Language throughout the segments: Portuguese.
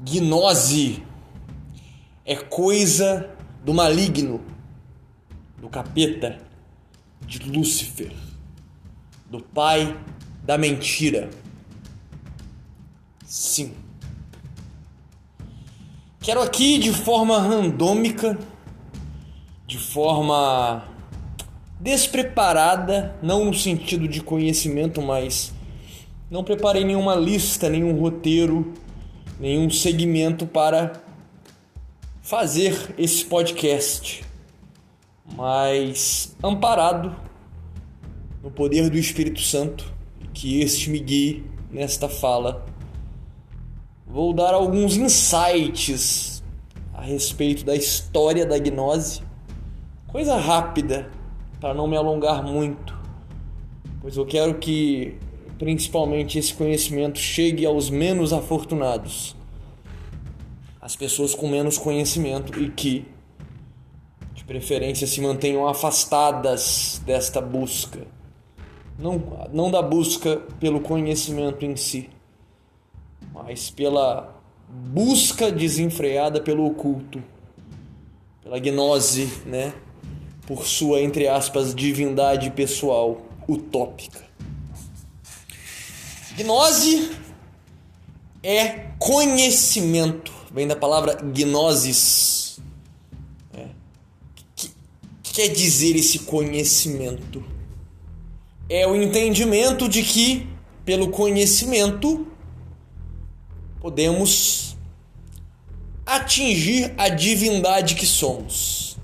Gnose é coisa do maligno, do capeta, de Lúcifer, do pai da mentira. Sim. Quero aqui de forma randômica, de forma despreparada, não no sentido de conhecimento, mas não preparei nenhuma lista, nenhum roteiro nenhum segmento para fazer esse podcast, mas amparado no poder do Espírito Santo, que este me guie nesta fala. Vou dar alguns insights a respeito da história da gnose, coisa rápida, para não me alongar muito, pois eu quero que principalmente esse conhecimento chegue aos menos afortunados, às pessoas com menos conhecimento e que, de preferência, se mantenham afastadas desta busca. Não, não da busca pelo conhecimento em si, mas pela busca desenfreada pelo oculto, pela gnose, né? Por sua, entre aspas, divindade pessoal utópica. Gnose é conhecimento, vem da palavra gnosis. É. Que, que quer dizer esse conhecimento? É o entendimento de que, pelo conhecimento, podemos atingir a divindade que somos.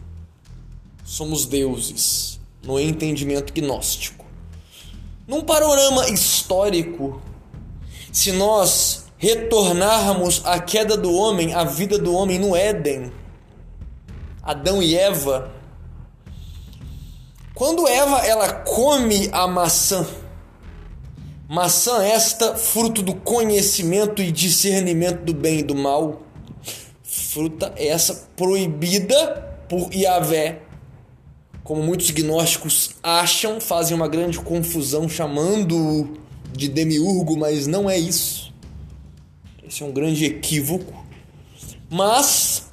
Somos deuses, no entendimento gnóstico. Num panorama histórico, se nós retornarmos à queda do homem, à vida do homem no Éden, Adão e Eva, quando Eva ela come a maçã, maçã esta fruto do conhecimento e discernimento do bem e do mal, fruta essa proibida por Yahvé como muitos gnósticos acham, fazem uma grande confusão chamando-o de demiurgo, mas não é isso. Esse é um grande equívoco. Mas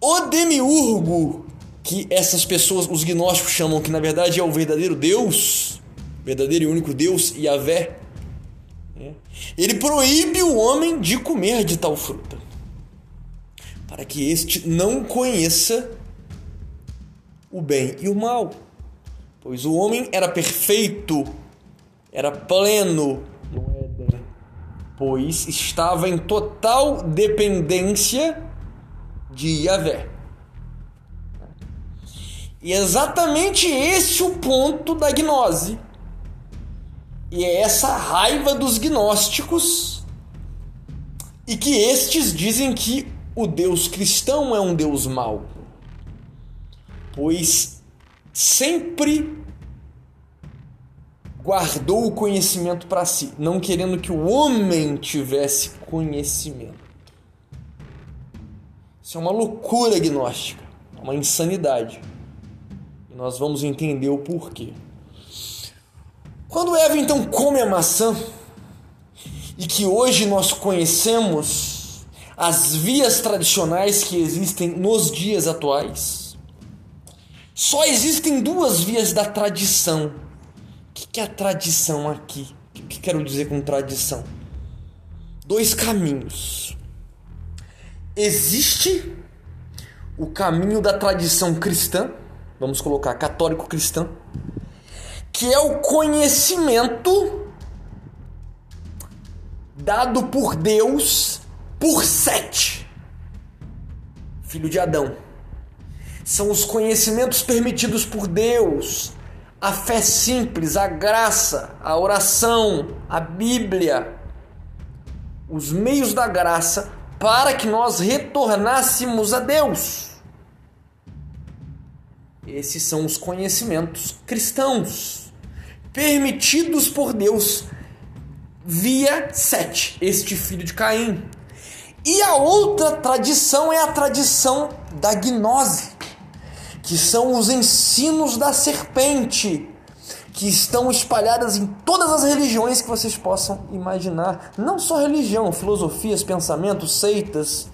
o demiurgo que essas pessoas, os gnósticos chamam que na verdade é o verdadeiro Deus, verdadeiro e único Deus, Yahvé, né? ele proíbe o homem de comer de tal fruta, para que este não conheça o bem e o mal. Pois o homem era perfeito, era pleno no Éden, pois estava em total dependência de Yahvé. E é exatamente esse o ponto da gnose. E é essa raiva dos gnósticos e que estes dizem que o Deus cristão é um Deus mau pois sempre guardou o conhecimento para si, não querendo que o homem tivesse conhecimento. Isso é uma loucura gnóstica, uma insanidade. E nós vamos entender o porquê. Quando Eva então come a maçã, e que hoje nós conhecemos as vias tradicionais que existem nos dias atuais, só existem duas vias da tradição. O que é a tradição aqui? O que quero dizer com tradição? Dois caminhos. Existe o caminho da tradição cristã, vamos colocar católico-cristã, que é o conhecimento dado por Deus por Sete, filho de Adão são os conhecimentos permitidos por Deus, a fé simples, a graça, a oração, a Bíblia, os meios da graça para que nós retornássemos a Deus. Esses são os conhecimentos cristãos permitidos por Deus via Sete, este filho de Caim. E a outra tradição é a tradição da gnose que são os ensinos da serpente, que estão espalhadas em todas as religiões que vocês possam imaginar. Não só religião, filosofias, pensamentos, seitas,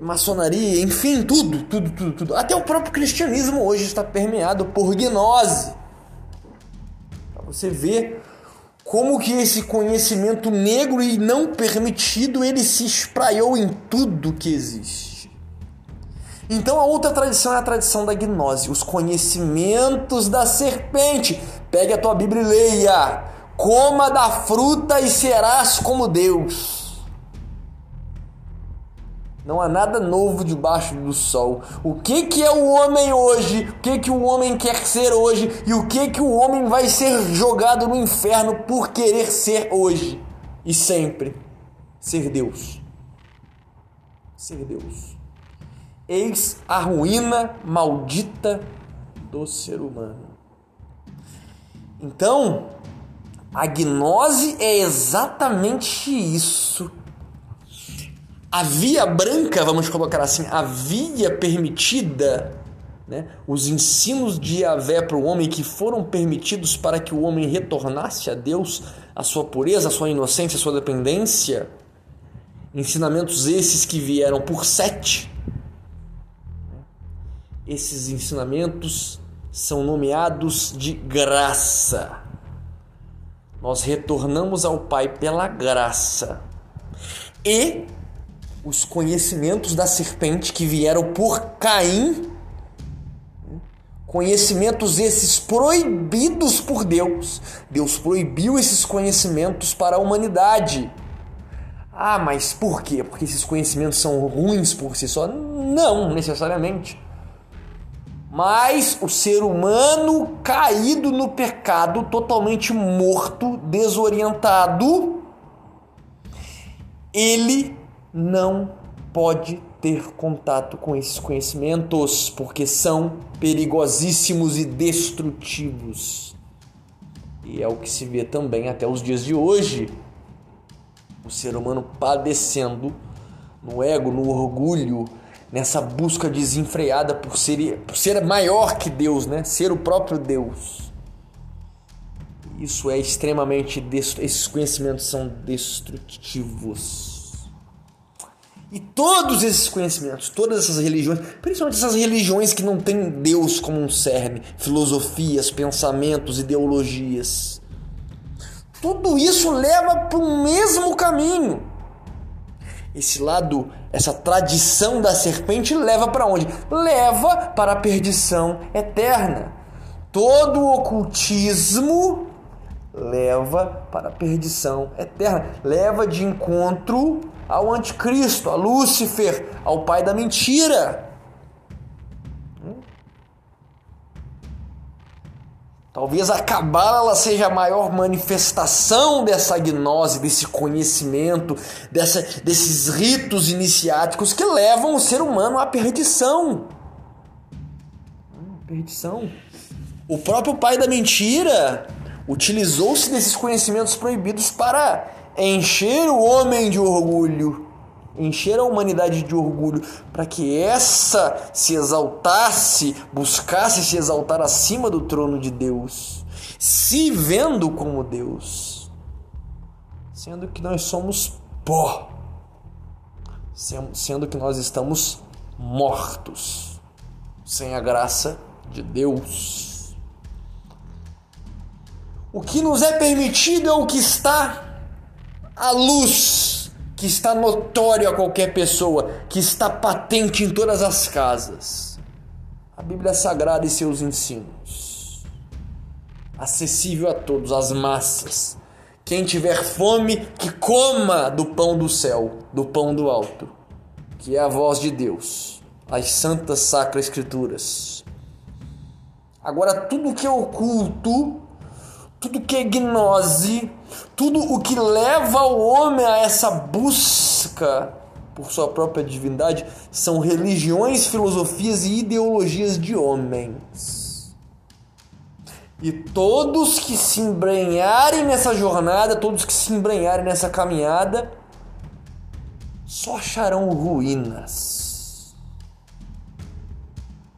maçonaria, enfim, tudo, tudo, tudo, tudo. Até o próprio cristianismo hoje está permeado por gnose. Para você ver como que esse conhecimento negro e não permitido ele se espraiou em tudo que existe. Então a outra tradição é a tradição da gnose, os conhecimentos da serpente. Pegue a tua Bíblia e leia: coma da fruta e serás como Deus. Não há nada novo debaixo do sol. O que, que é o homem hoje? O que, que o homem quer ser hoje? E o que, que o homem vai ser jogado no inferno por querer ser hoje e sempre? Ser Deus. Ser Deus. Eis a ruína maldita do ser humano. Então, a gnose é exatamente isso a via branca, vamos colocar assim, a via permitida, né? os ensinos de Yahvé para o homem que foram permitidos para que o homem retornasse a Deus, a sua pureza, a sua inocência, a sua dependência, ensinamentos esses que vieram por sete. Esses ensinamentos são nomeados de graça. Nós retornamos ao Pai pela graça. E os conhecimentos da serpente que vieram por Caim, conhecimentos esses proibidos por Deus. Deus proibiu esses conhecimentos para a humanidade. Ah, mas por quê? Porque esses conhecimentos são ruins por si só? Não, necessariamente. Mas o ser humano caído no pecado, totalmente morto, desorientado, ele não pode ter contato com esses conhecimentos porque são perigosíssimos e destrutivos. E é o que se vê também até os dias de hoje. O ser humano padecendo no ego, no orgulho, nessa busca desenfreada por ser, por ser maior que Deus, né? Ser o próprio Deus. Isso é extremamente esses conhecimentos são destrutivos. E todos esses conhecimentos, todas essas religiões, principalmente essas religiões que não têm Deus como um cerne, filosofias, pensamentos, ideologias, tudo isso leva para o mesmo caminho. Esse lado, essa tradição da serpente leva para onde? Leva para a perdição eterna. Todo ocultismo leva para a perdição eterna, leva de encontro ao anticristo, a Lúcifer, ao pai da mentira. Talvez a cabala seja a maior manifestação dessa gnose, desse conhecimento, dessa, desses ritos iniciáticos que levam o ser humano à perdição. Perdição. O próprio pai da mentira utilizou-se desses conhecimentos proibidos para encher o homem de orgulho, encher a humanidade de orgulho, para que essa se exaltasse, buscasse se exaltar acima do trono de Deus, se vendo como Deus, sendo que nós somos pó, sendo que nós estamos mortos, sem a graça de Deus. O que nos é permitido é o que está a luz que está notória a qualquer pessoa, que está patente em todas as casas. A Bíblia Sagrada e seus ensinos. Acessível a todos, as massas. Quem tiver fome, que coma do pão do céu, do pão do alto, que é a voz de Deus, as santas sacras escrituras. Agora, tudo que é oculto, tudo que é gnose, tudo o que leva o homem a essa busca por sua própria divindade são religiões, filosofias e ideologias de homens. E todos que se embrenharem nessa jornada, todos que se embrenharem nessa caminhada, só acharão ruínas,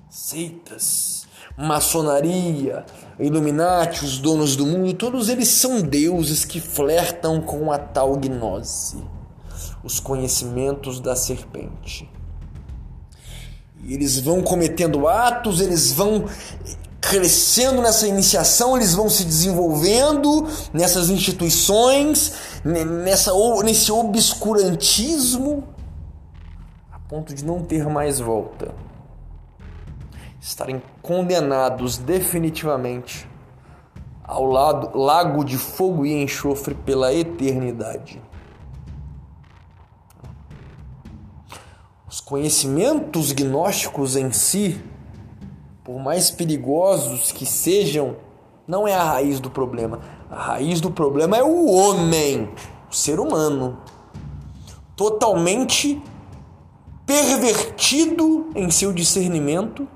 seitas, maçonaria, Illuminati, os donos do mundo, todos eles são deuses que flertam com a tal gnose, os conhecimentos da serpente. E eles vão cometendo atos, eles vão crescendo nessa iniciação, eles vão se desenvolvendo nessas instituições, nessa, nesse obscurantismo, a ponto de não ter mais volta estarem condenados definitivamente ao lado, lago de fogo e enxofre pela eternidade. Os conhecimentos gnósticos em si, por mais perigosos que sejam, não é a raiz do problema. A raiz do problema é o homem, o ser humano, totalmente pervertido em seu discernimento?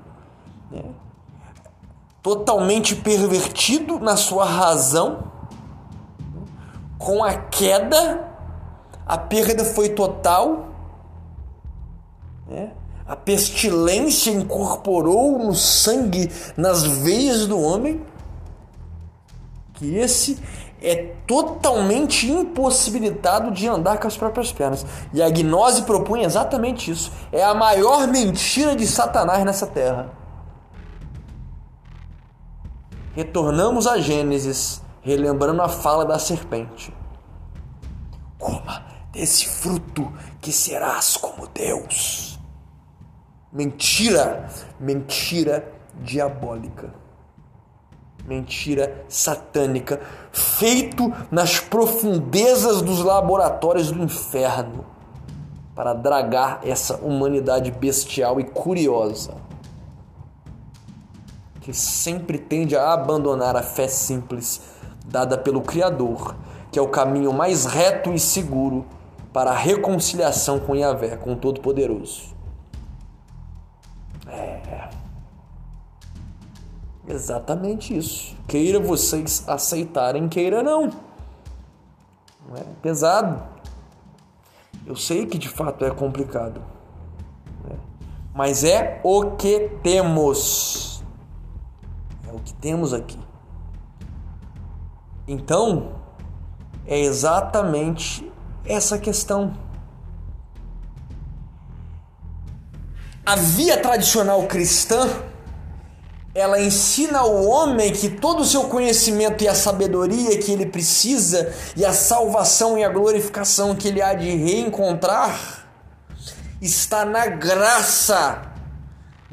Totalmente pervertido na sua razão. Com a queda, a perda foi total. Né? A pestilência incorporou no sangue, nas veias do homem, que esse é totalmente impossibilitado de andar com as próprias pernas. E a gnose propõe exatamente isso. É a maior mentira de Satanás nessa terra. Retornamos a Gênesis, relembrando a fala da serpente. Coma desse fruto que serás como Deus. Mentira, mentira diabólica. Mentira satânica, feito nas profundezas dos laboratórios do inferno para dragar essa humanidade bestial e curiosa que sempre tende a abandonar a fé simples dada pelo Criador, que é o caminho mais reto e seguro para a reconciliação com Yahvé, com o Todo-Poderoso. É. Exatamente isso. Queira vocês aceitarem, queira não. Não é pesado. Eu sei que de fato é complicado. Né? Mas é o que temos o que temos aqui. Então, é exatamente essa questão. A via tradicional cristã, ela ensina ao homem que todo o seu conhecimento e a sabedoria que ele precisa e a salvação e a glorificação que ele há de reencontrar está na graça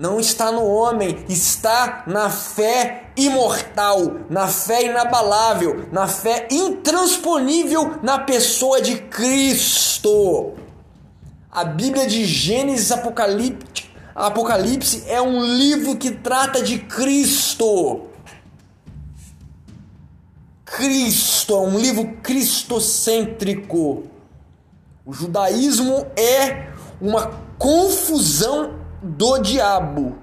não está no homem, está na fé imortal, na fé inabalável, na fé intransponível na pessoa de Cristo. A Bíblia de Gênesis Apocalipse, Apocalipse é um livro que trata de Cristo. Cristo é um livro cristocêntrico. O judaísmo é uma confusão do diabo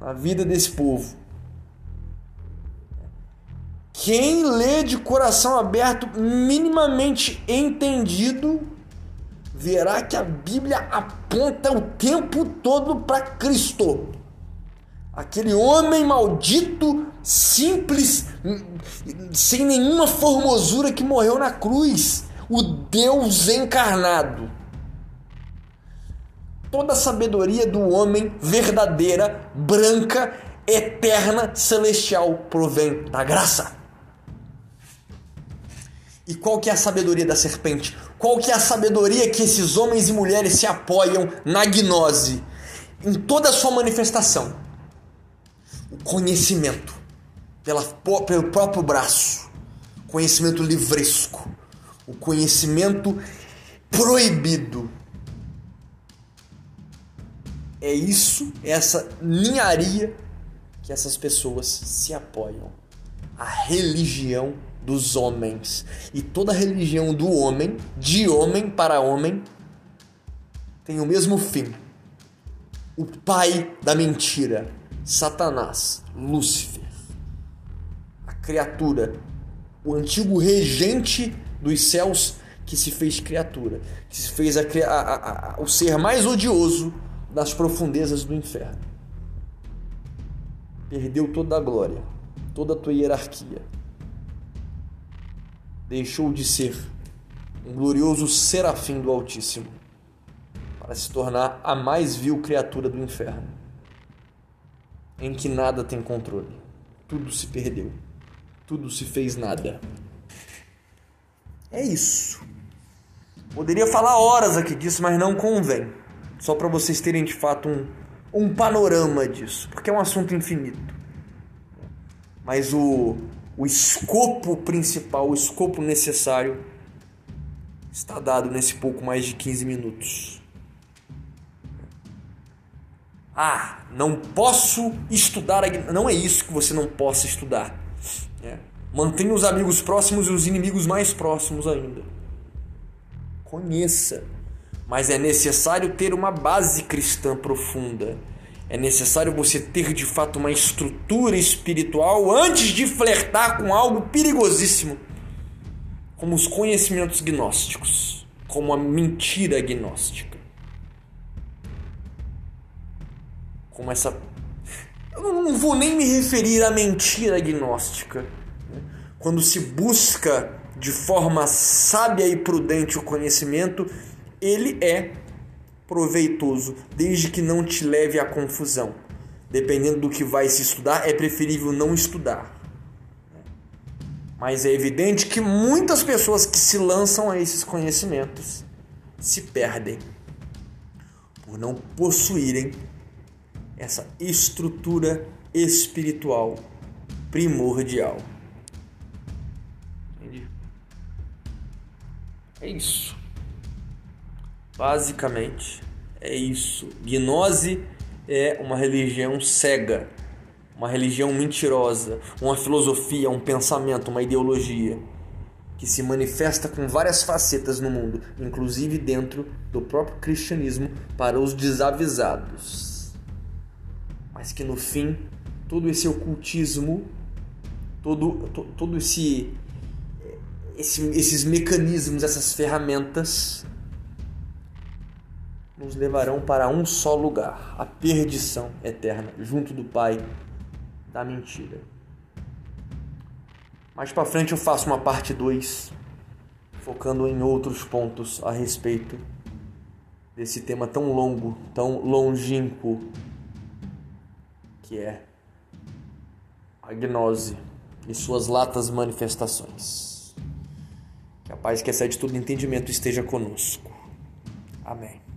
na vida desse povo. Quem lê de coração aberto, minimamente entendido, verá que a Bíblia aponta o tempo todo para Cristo. Aquele homem maldito, simples, sem nenhuma formosura que morreu na cruz, o Deus encarnado toda a sabedoria do homem verdadeira, branca, eterna, celestial provém da graça. E qual que é a sabedoria da serpente? Qual que é a sabedoria que esses homens e mulheres se apoiam na gnose? Em toda a sua manifestação. O conhecimento pela, pelo próprio braço. Conhecimento livresco. O conhecimento proibido é isso, é essa ninharia que essas pessoas se apoiam. A religião dos homens. E toda religião do homem, de homem para homem, tem o mesmo fim. O pai da mentira, Satanás, Lúcifer. A criatura, o antigo regente dos céus que se fez criatura, que se fez a, a, a, o ser mais odioso das profundezas do inferno. perdeu toda a glória, toda a tua hierarquia. Deixou de ser um glorioso serafim do Altíssimo para se tornar a mais vil criatura do inferno, em que nada tem controle, tudo se perdeu, tudo se fez nada. É isso. Poderia falar horas aqui disso, mas não convém. Só para vocês terem de fato um, um panorama disso, porque é um assunto infinito. Mas o, o escopo principal, o escopo necessário, está dado nesse pouco mais de 15 minutos. Ah, não posso estudar. Não é isso que você não possa estudar. É. Mantenha os amigos próximos e os inimigos mais próximos ainda. Conheça. Mas é necessário ter uma base cristã profunda. É necessário você ter de fato uma estrutura espiritual antes de flertar com algo perigosíssimo, como os conhecimentos gnósticos, como a mentira gnóstica. Como essa. Eu não vou nem me referir à mentira gnóstica quando se busca de forma sábia e prudente o conhecimento, ele é proveitoso, desde que não te leve à confusão. Dependendo do que vai se estudar, é preferível não estudar. Mas é evidente que muitas pessoas que se lançam a esses conhecimentos se perdem por não possuírem essa estrutura espiritual primordial. É isso. Basicamente, é isso. Gnose é uma religião cega, uma religião mentirosa, uma filosofia, um pensamento, uma ideologia que se manifesta com várias facetas no mundo, inclusive dentro do próprio cristianismo para os desavisados. Mas que no fim, todo esse ocultismo, todo, todo esse esse, esses mecanismos, essas ferramentas nos levarão para um só lugar, a perdição eterna, junto do Pai da mentira. Mais para frente eu faço uma parte 2, focando em outros pontos a respeito desse tema tão longo, tão longínquo que é a gnose e suas latas manifestações. Que a paz que excede todo entendimento esteja conosco. Amém.